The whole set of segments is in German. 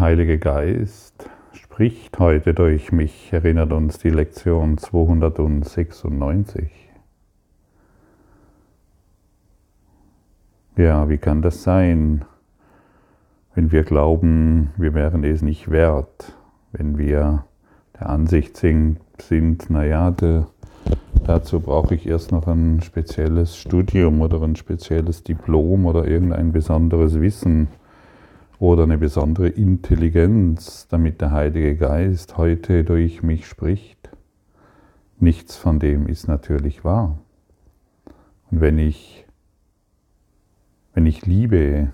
Heilige Geist spricht heute durch mich, erinnert uns die Lektion 296. Ja, wie kann das sein, wenn wir glauben, wir wären es nicht wert, wenn wir der Ansicht sind, naja, dazu brauche ich erst noch ein spezielles Studium oder ein spezielles Diplom oder irgendein besonderes Wissen oder eine besondere Intelligenz, damit der Heilige Geist heute durch mich spricht. Nichts von dem ist natürlich wahr. Und wenn ich, wenn ich Liebe,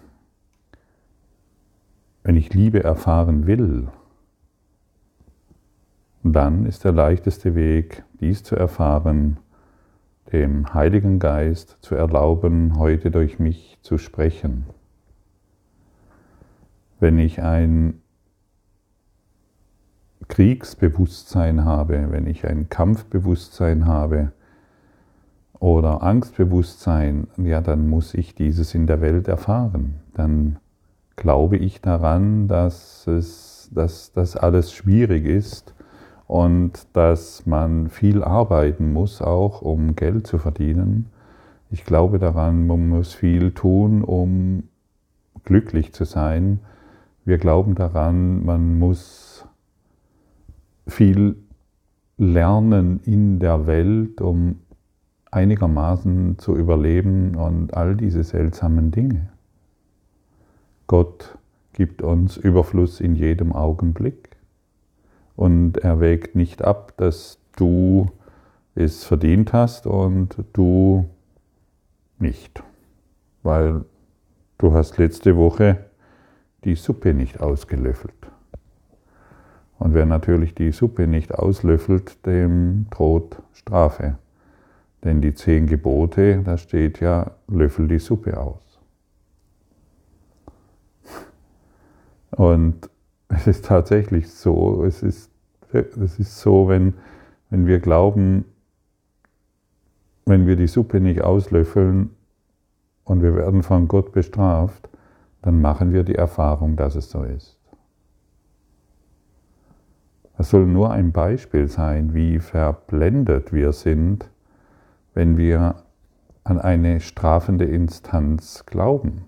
wenn ich Liebe erfahren will, dann ist der leichteste Weg, dies zu erfahren, dem Heiligen Geist zu erlauben, heute durch mich zu sprechen wenn ich ein Kriegsbewusstsein habe, wenn ich ein Kampfbewusstsein habe oder Angstbewusstsein, ja, dann muss ich dieses in der Welt erfahren. Dann glaube ich daran, dass, es, dass das alles schwierig ist und dass man viel arbeiten muss, auch um Geld zu verdienen. Ich glaube daran, man muss viel tun, um glücklich zu sein wir glauben daran, man muss viel lernen in der Welt, um einigermaßen zu überleben und all diese seltsamen Dinge. Gott gibt uns Überfluss in jedem Augenblick und er wägt nicht ab, dass du es verdient hast und du nicht, weil du hast letzte Woche die Suppe nicht ausgelöffelt. Und wer natürlich die Suppe nicht auslöffelt, dem droht Strafe. Denn die zehn Gebote, da steht ja, löffel die Suppe aus. Und es ist tatsächlich so, es ist, es ist so, wenn, wenn wir glauben, wenn wir die Suppe nicht auslöffeln und wir werden von Gott bestraft, dann machen wir die Erfahrung, dass es so ist. Das soll nur ein Beispiel sein, wie verblendet wir sind, wenn wir an eine strafende Instanz glauben.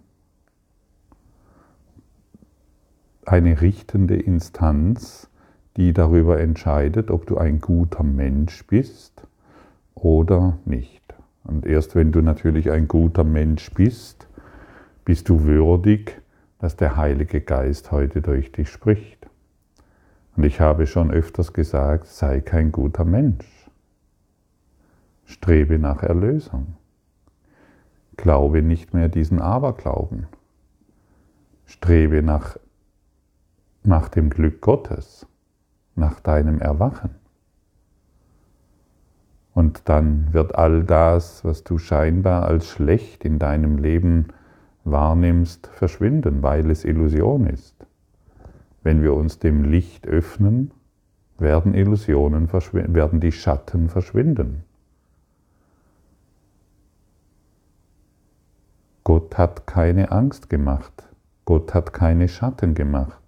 Eine richtende Instanz, die darüber entscheidet, ob du ein guter Mensch bist oder nicht. Und erst wenn du natürlich ein guter Mensch bist, bist du würdig, dass der Heilige Geist heute durch dich spricht? Und ich habe schon öfters gesagt, sei kein guter Mensch. Strebe nach Erlösung. Glaube nicht mehr diesen Aberglauben. Strebe nach, nach dem Glück Gottes, nach deinem Erwachen. Und dann wird all das, was du scheinbar als schlecht in deinem Leben wahrnimmst, verschwinden, weil es Illusion ist. Wenn wir uns dem Licht öffnen, werden Illusionen werden die Schatten verschwinden. Gott hat keine Angst gemacht. Gott hat keine Schatten gemacht.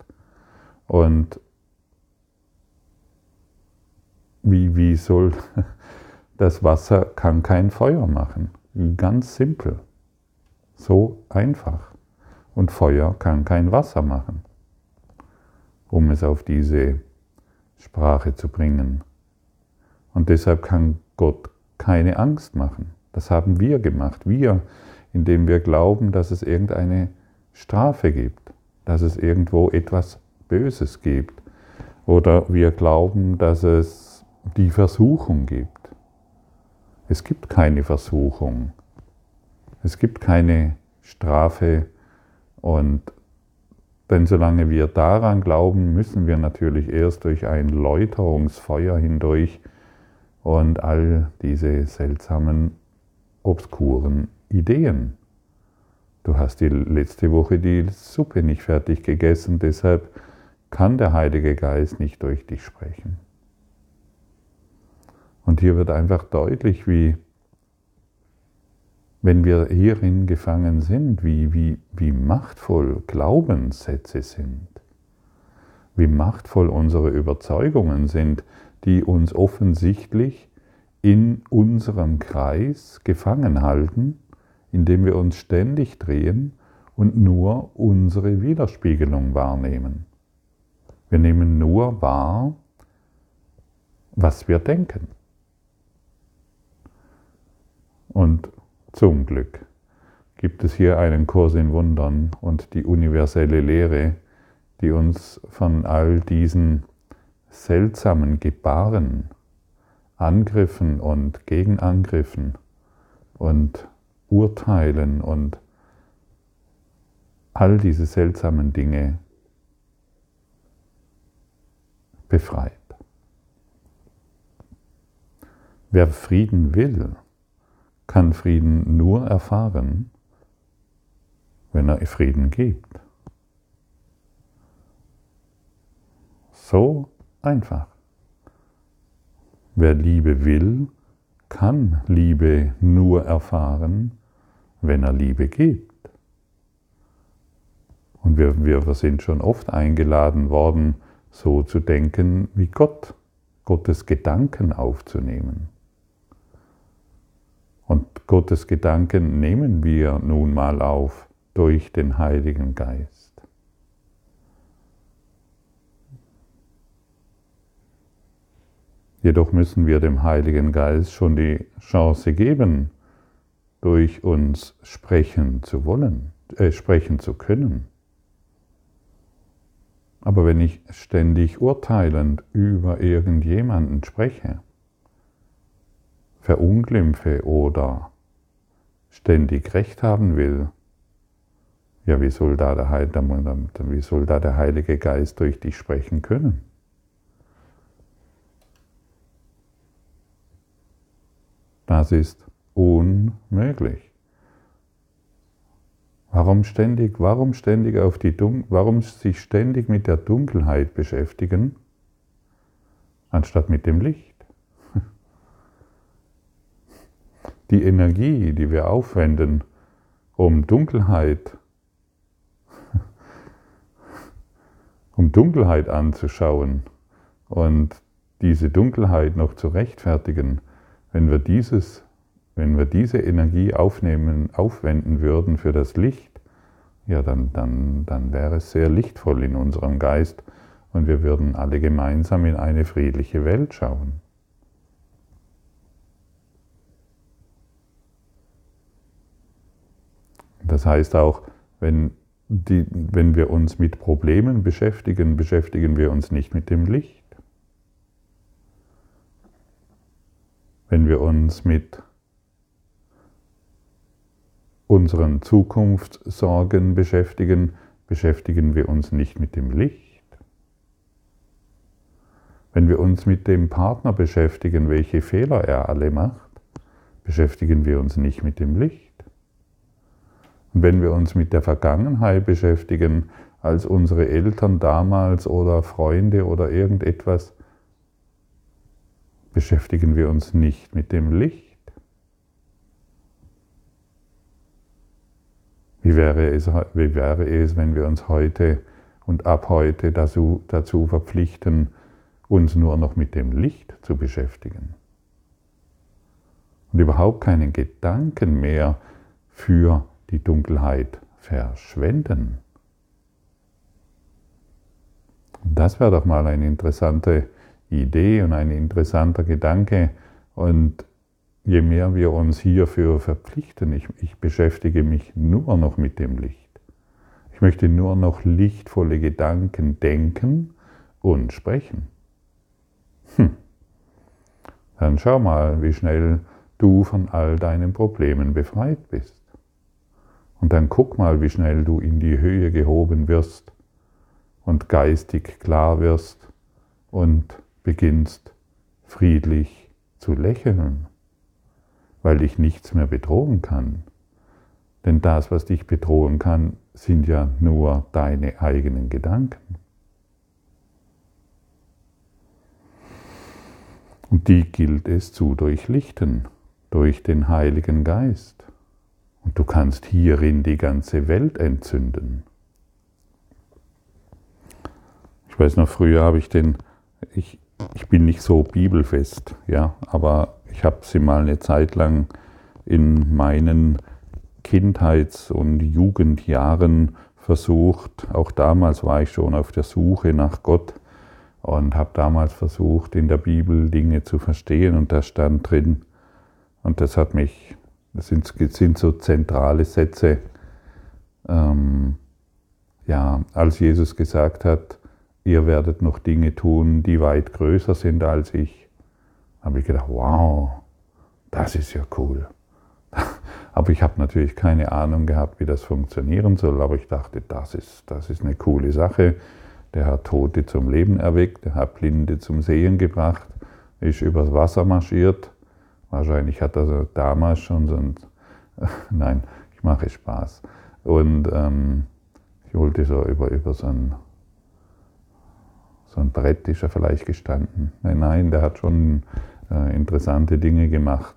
Und wie, wie soll das Wasser kann kein Feuer machen? Ganz simpel. So einfach. Und Feuer kann kein Wasser machen, um es auf diese Sprache zu bringen. Und deshalb kann Gott keine Angst machen. Das haben wir gemacht. Wir, indem wir glauben, dass es irgendeine Strafe gibt, dass es irgendwo etwas Böses gibt. Oder wir glauben, dass es die Versuchung gibt. Es gibt keine Versuchung. Es gibt keine Strafe und denn solange wir daran glauben, müssen wir natürlich erst durch ein Läuterungsfeuer hindurch und all diese seltsamen, obskuren Ideen. Du hast die letzte Woche die Suppe nicht fertig gegessen, deshalb kann der Heilige Geist nicht durch dich sprechen. Und hier wird einfach deutlich, wie wenn wir hierin gefangen sind, wie, wie, wie machtvoll Glaubenssätze sind. wie machtvoll unsere Überzeugungen sind, die uns offensichtlich in unserem Kreis gefangen halten, indem wir uns ständig drehen und nur unsere Widerspiegelung wahrnehmen. Wir nehmen nur wahr, was wir denken. Und zum Glück gibt es hier einen Kurs in Wundern und die universelle Lehre, die uns von all diesen seltsamen Gebaren, Angriffen und Gegenangriffen und Urteilen und all diese seltsamen Dinge befreit. Wer Frieden will, kann Frieden nur erfahren, wenn er Frieden gibt. So einfach. Wer Liebe will, kann Liebe nur erfahren, wenn er Liebe gibt. Und wir, wir sind schon oft eingeladen worden, so zu denken wie Gott, Gottes Gedanken aufzunehmen. Und Gottes Gedanken nehmen wir nun mal auf durch den Heiligen Geist. Jedoch müssen wir dem Heiligen Geist schon die Chance geben, durch uns sprechen zu wollen, äh, sprechen zu können. Aber wenn ich ständig urteilend über irgendjemanden spreche, verunglimpfe oder ständig Recht haben will, ja, wie soll da der, wie soll da der Heilige Geist durch dich sprechen können? Das ist unmöglich. Warum ständig, warum ständig auf die Dun warum sich ständig mit der Dunkelheit beschäftigen, anstatt mit dem Licht? Die Energie, die wir aufwenden, um Dunkelheit, um Dunkelheit anzuschauen und diese Dunkelheit noch zu rechtfertigen, wenn wir dieses wenn wir diese Energie aufnehmen, aufwenden würden für das Licht, ja, dann, dann, dann wäre es sehr lichtvoll in unserem Geist und wir würden alle gemeinsam in eine friedliche Welt schauen. Das heißt auch, wenn, die, wenn wir uns mit Problemen beschäftigen, beschäftigen wir uns nicht mit dem Licht. Wenn wir uns mit unseren Zukunftssorgen beschäftigen, beschäftigen wir uns nicht mit dem Licht. Wenn wir uns mit dem Partner beschäftigen, welche Fehler er alle macht, beschäftigen wir uns nicht mit dem Licht. Und wenn wir uns mit der Vergangenheit beschäftigen, als unsere Eltern damals oder Freunde oder irgendetwas, beschäftigen wir uns nicht mit dem Licht. Wie wäre es, wie wäre es wenn wir uns heute und ab heute dazu, dazu verpflichten, uns nur noch mit dem Licht zu beschäftigen? Und überhaupt keinen Gedanken mehr für die Dunkelheit verschwenden. Das wäre doch mal eine interessante Idee und ein interessanter Gedanke. Und je mehr wir uns hierfür verpflichten, ich, ich beschäftige mich nur noch mit dem Licht. Ich möchte nur noch lichtvolle Gedanken denken und sprechen. Hm. Dann schau mal, wie schnell du von all deinen Problemen befreit bist. Und dann guck mal, wie schnell du in die Höhe gehoben wirst und geistig klar wirst und beginnst friedlich zu lächeln weil dich nichts mehr bedrohen kann. Denn das, was dich bedrohen kann, sind ja nur deine eigenen Gedanken. Und die gilt es zu durchlichten durch den Heiligen Geist. Und du kannst hierin die ganze Welt entzünden. Ich weiß noch, früher habe ich den, ich, ich bin nicht so bibelfest, ja, aber ich habe sie mal eine Zeit lang in meinen Kindheits- und Jugendjahren versucht, auch damals war ich schon auf der Suche nach Gott und habe damals versucht, in der Bibel Dinge zu verstehen und da stand drin, und das hat mich, das sind, sind so zentrale Sätze, ähm, ja, als Jesus gesagt hat, ihr werdet noch Dinge tun, die weit größer sind als ich, habe ich gedacht, wow, das ist ja cool. Aber ich habe natürlich keine Ahnung gehabt, wie das funktionieren soll, aber ich dachte, das ist, das ist eine coole Sache. Der hat Tote zum Leben erweckt, der hat Blinde zum Sehen gebracht, ist übers Wasser marschiert. Wahrscheinlich hat er damals schon so ein, nein, ich mache Spaß. Und ähm, ich wollte so über, über so ein, so ein Brett ist er vielleicht gestanden. Nein, nein, der hat schon äh, interessante Dinge gemacht.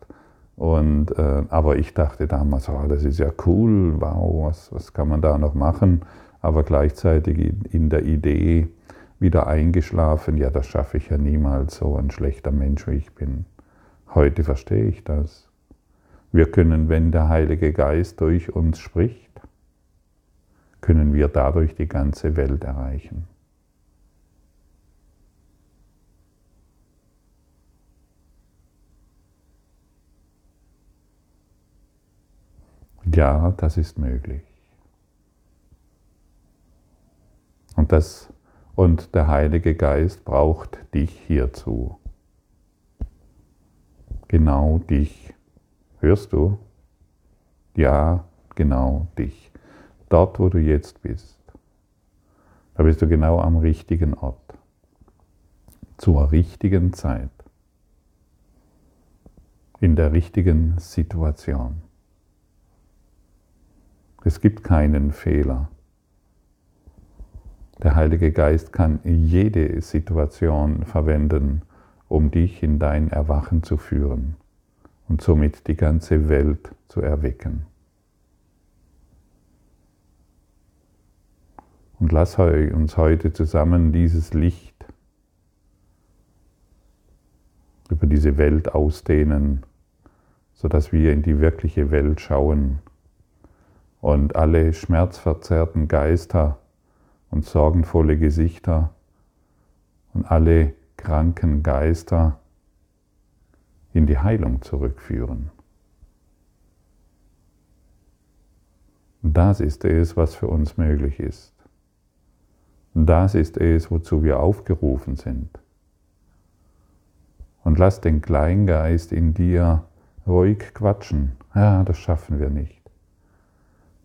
Und, äh, aber ich dachte damals, oh, das ist ja cool, wow, was, was kann man da noch machen? Aber gleichzeitig in der Idee wieder eingeschlafen, ja, das schaffe ich ja niemals, so ein schlechter Mensch wie ich bin. Heute verstehe ich das. Wir können, wenn der Heilige Geist durch uns spricht, können wir dadurch die ganze Welt erreichen. Ja, das ist möglich. Und, das, und der Heilige Geist braucht dich hierzu. Genau dich. Hörst du? Ja, genau dich. Dort, wo du jetzt bist. Da bist du genau am richtigen Ort. Zur richtigen Zeit. In der richtigen Situation. Es gibt keinen Fehler. Der Heilige Geist kann jede Situation verwenden, um dich in dein Erwachen zu führen und somit die ganze Welt zu erwecken. Und lass uns heute zusammen dieses Licht über diese Welt ausdehnen, sodass wir in die wirkliche Welt schauen und alle schmerzverzerrten Geister und sorgenvolle Gesichter und alle kranken Geister in die Heilung zurückführen. Das ist es, was für uns möglich ist. Das ist es, wozu wir aufgerufen sind. Und lass den Kleingeist in dir ruhig quatschen. Ja, das schaffen wir nicht.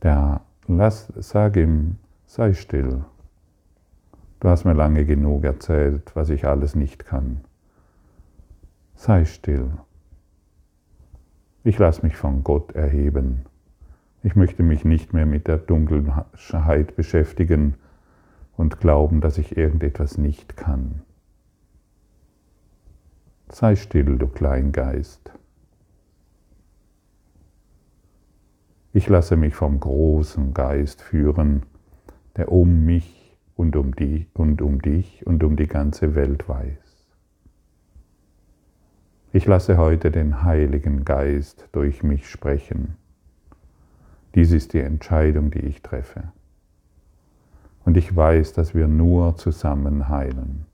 Der, lass, sag ihm, sei still. Du hast mir lange genug erzählt, was ich alles nicht kann. Sei still. Ich lasse mich von Gott erheben. Ich möchte mich nicht mehr mit der Dunkelheit beschäftigen und glauben, dass ich irgendetwas nicht kann. Sei still, du Kleingeist. Ich lasse mich vom großen Geist führen, der um mich und um, die, und um dich und um die ganze Welt weiß. Ich lasse heute den Heiligen Geist durch mich sprechen. Dies ist die Entscheidung, die ich treffe. Und ich weiß, dass wir nur zusammen heilen.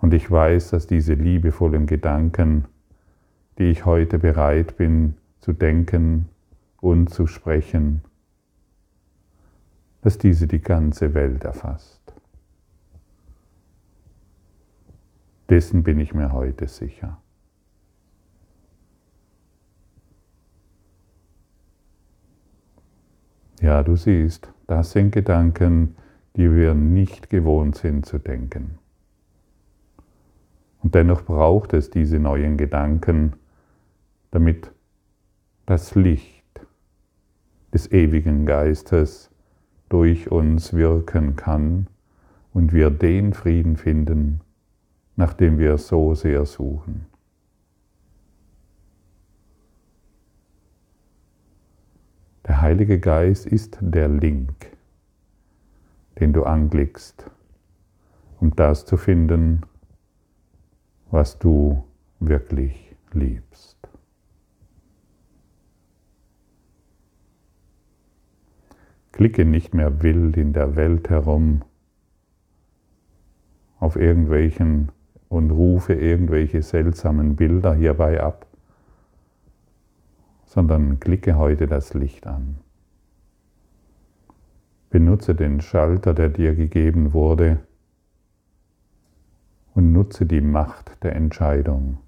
Und ich weiß, dass diese liebevollen Gedanken, die ich heute bereit bin zu denken und zu sprechen, dass diese die ganze Welt erfasst. Dessen bin ich mir heute sicher. Ja, du siehst, das sind Gedanken, die wir nicht gewohnt sind zu denken. Und dennoch braucht es diese neuen Gedanken, damit das Licht des ewigen Geistes durch uns wirken kann und wir den Frieden finden, nach dem wir so sehr suchen. Der Heilige Geist ist der Link, den du anklickst, um das zu finden, was du wirklich liebst. Klicke nicht mehr wild in der Welt herum auf irgendwelchen und rufe irgendwelche seltsamen Bilder hierbei ab, sondern klicke heute das Licht an. Benutze den Schalter, der dir gegeben wurde, und nutze die Macht der Entscheidung,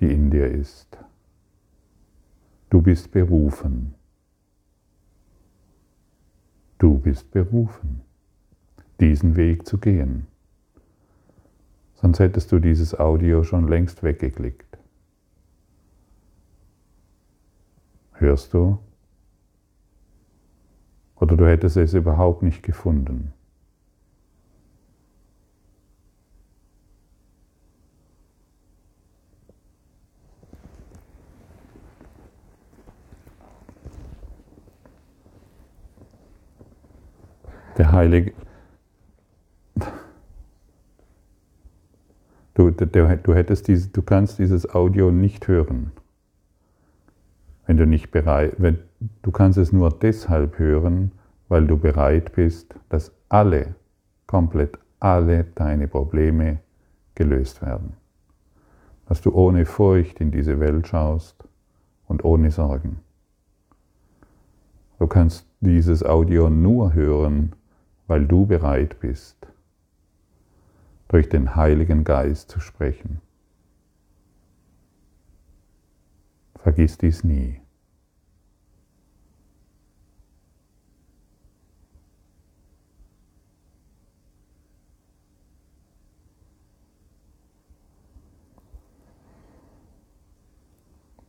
die in dir ist. Du bist berufen. Du bist berufen, diesen Weg zu gehen. Sonst hättest du dieses Audio schon längst weggeklickt. Hörst du? Oder du hättest es überhaupt nicht gefunden. Der Heilige. Du, du, hättest diese, du kannst dieses Audio nicht hören, wenn du nicht bereit, wenn, du kannst es nur deshalb hören, weil du bereit bist, dass alle, komplett alle deine Probleme gelöst werden. Dass du ohne Furcht in diese Welt schaust und ohne Sorgen. Du kannst dieses Audio nur hören, weil du bereit bist, durch den Heiligen Geist zu sprechen. Vergiss dies nie.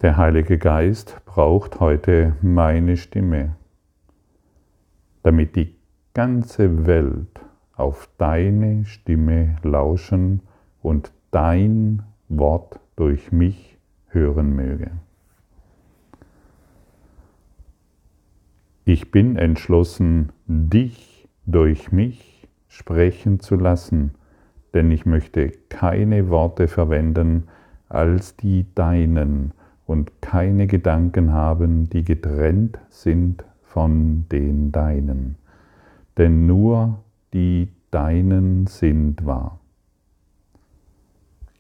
Der Heilige Geist braucht heute meine Stimme, damit die ganze Welt auf deine Stimme lauschen und dein Wort durch mich hören möge. Ich bin entschlossen, dich durch mich sprechen zu lassen, denn ich möchte keine Worte verwenden als die deinen, und keine Gedanken haben, die getrennt sind von den deinen. Denn nur die deinen sind wahr.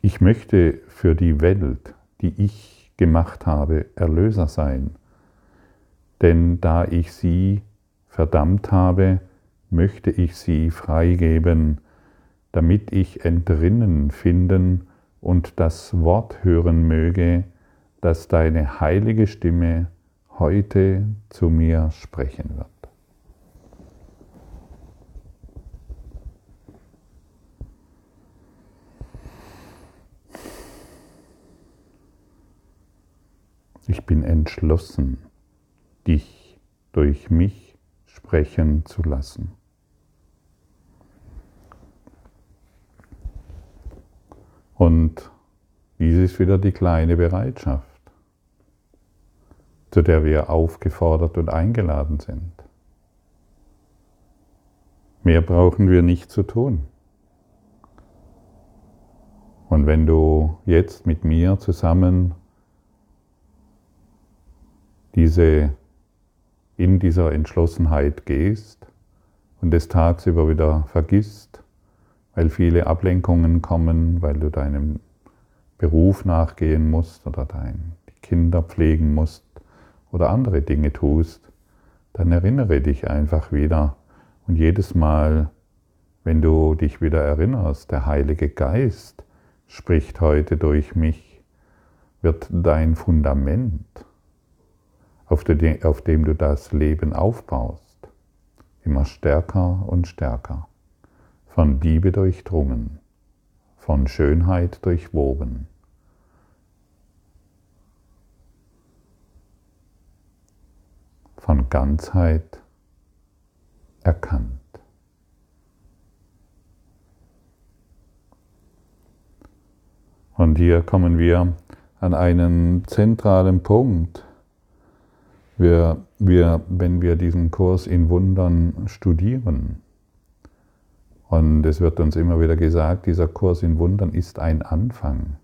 Ich möchte für die Welt, die ich gemacht habe, Erlöser sein. Denn da ich sie verdammt habe, möchte ich sie freigeben, damit ich entrinnen finden und das Wort hören möge, dass deine heilige Stimme heute zu mir sprechen wird. Ich bin entschlossen, dich durch mich sprechen zu lassen. Und dies ist wieder die kleine Bereitschaft zu der wir aufgefordert und eingeladen sind. Mehr brauchen wir nicht zu tun. Und wenn du jetzt mit mir zusammen diese, in dieser Entschlossenheit gehst und des tagsüber wieder vergisst, weil viele Ablenkungen kommen, weil du deinem Beruf nachgehen musst oder dein, die Kinder pflegen musst, oder andere Dinge tust, dann erinnere dich einfach wieder. Und jedes Mal, wenn du dich wieder erinnerst, der Heilige Geist spricht heute durch mich, wird dein Fundament, auf dem du das Leben aufbaust, immer stärker und stärker, von Liebe durchdrungen, von Schönheit durchwoben. von Ganzheit erkannt. Und hier kommen wir an einen zentralen Punkt. Wir, wir, wenn wir diesen Kurs in Wundern studieren, Und es wird uns immer wieder gesagt, dieser Kurs in Wundern ist ein Anfang.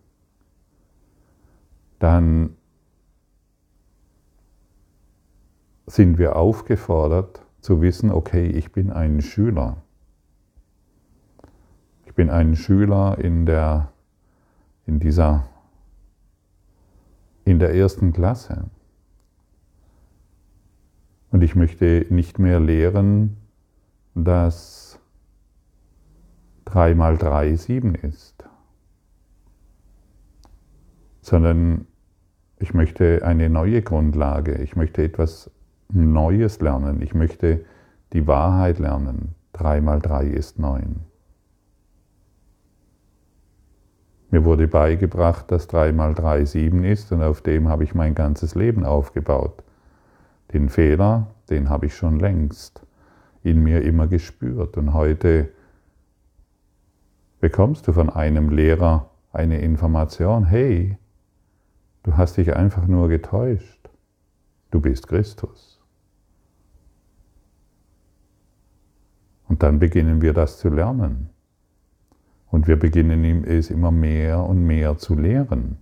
Dann sind wir aufgefordert zu wissen, okay, ich bin ein Schüler. Ich bin ein Schüler in der, in dieser, in der ersten Klasse. Und ich möchte nicht mehr lehren, dass 3 mal 3 7 ist, sondern ich möchte eine neue Grundlage, ich möchte etwas Neues lernen, ich möchte die Wahrheit lernen. 3 mal 3 ist 9. Mir wurde beigebracht, dass 3 mal 3 7 ist und auf dem habe ich mein ganzes Leben aufgebaut. Den Fehler, den habe ich schon längst in mir immer gespürt. Und heute bekommst du von einem Lehrer eine Information, hey, du hast dich einfach nur getäuscht. Du bist Christus. Und dann beginnen wir das zu lernen. Und wir beginnen es immer mehr und mehr zu lehren.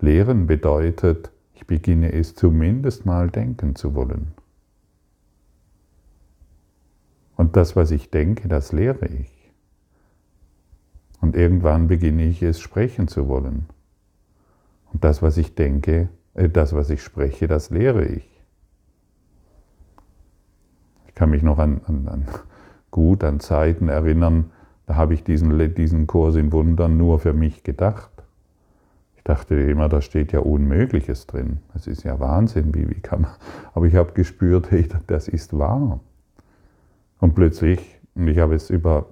Lehren bedeutet, ich beginne es zumindest mal denken zu wollen. Und das, was ich denke, das lehre ich. Und irgendwann beginne ich es sprechen zu wollen. Und das, was ich denke, äh, das, was ich spreche, das lehre ich. Ich kann mich noch an, an, an gut an Zeiten erinnern, da habe ich diesen, diesen Kurs in Wundern nur für mich gedacht dachte immer, da steht ja Unmögliches drin. Das ist ja Wahnsinn, wie, wie kann man. Aber ich habe gespürt, hey, das ist wahr. Und plötzlich, und ich habe es über,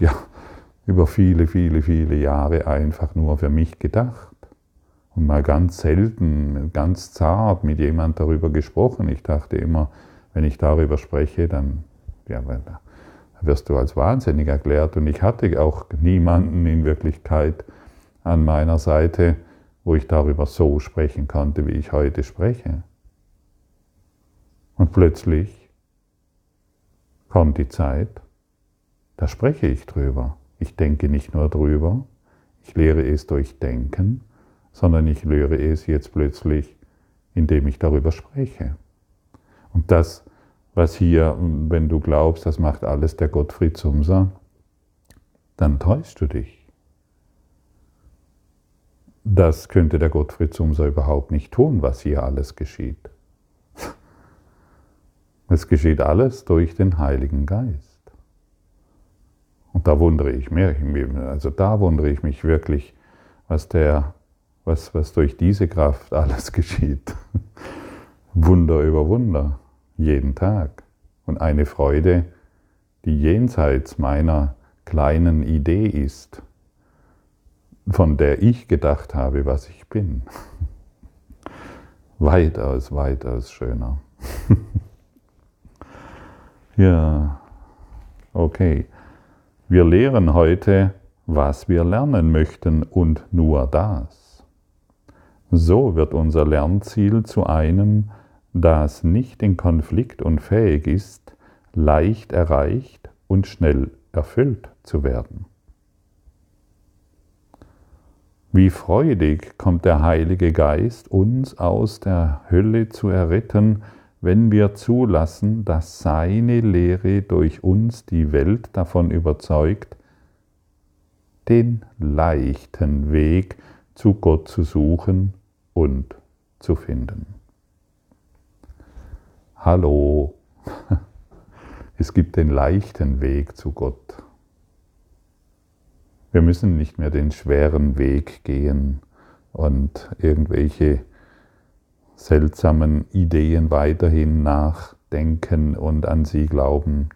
ja, über viele, viele, viele Jahre einfach nur für mich gedacht. Und mal ganz selten, ganz zart mit jemand darüber gesprochen. Ich dachte immer, wenn ich darüber spreche, dann ja, wirst du als wahnsinnig erklärt. Und ich hatte auch niemanden in Wirklichkeit, an meiner Seite, wo ich darüber so sprechen konnte, wie ich heute spreche. Und plötzlich kommt die Zeit, da spreche ich drüber. Ich denke nicht nur drüber, ich lehre es durch Denken, sondern ich lehre es jetzt plötzlich, indem ich darüber spreche. Und das, was hier, wenn du glaubst, das macht alles der Gottfried Sumser, dann täuschst du dich. Das könnte der Gottfried Sumser überhaupt nicht tun, was hier alles geschieht. Es geschieht alles durch den Heiligen Geist. Und da wundere ich mich, also da wundere ich mich wirklich, was der, was, was durch diese Kraft alles geschieht. Wunder über Wunder, jeden Tag. Und eine Freude, die jenseits meiner kleinen Idee ist, von der ich gedacht habe, was ich bin. Weitaus, weitaus schöner. ja, okay. Wir lehren heute, was wir lernen möchten und nur das. So wird unser Lernziel zu einem, das nicht in Konflikt und fähig ist, leicht erreicht und schnell erfüllt zu werden. Wie freudig kommt der Heilige Geist, uns aus der Hölle zu erretten, wenn wir zulassen, dass seine Lehre durch uns die Welt davon überzeugt, den leichten Weg zu Gott zu suchen und zu finden. Hallo, es gibt den leichten Weg zu Gott. Wir müssen nicht mehr den schweren Weg gehen und irgendwelche seltsamen Ideen weiterhin nachdenken und an sie glauben.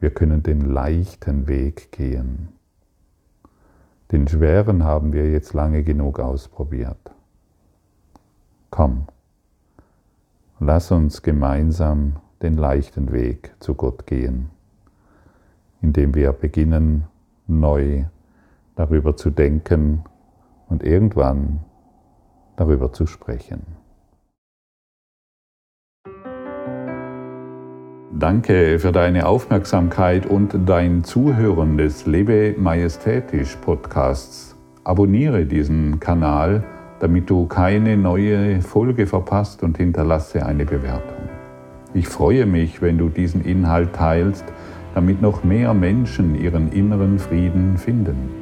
Wir können den leichten Weg gehen. Den schweren haben wir jetzt lange genug ausprobiert. Komm, lass uns gemeinsam den leichten Weg zu Gott gehen, indem wir beginnen, neu darüber zu denken und irgendwann darüber zu sprechen. Danke für deine Aufmerksamkeit und dein Zuhören des Lebe Majestätisch Podcasts. Abonniere diesen Kanal, damit du keine neue Folge verpasst und hinterlasse eine Bewertung. Ich freue mich, wenn du diesen Inhalt teilst, damit noch mehr Menschen ihren inneren Frieden finden.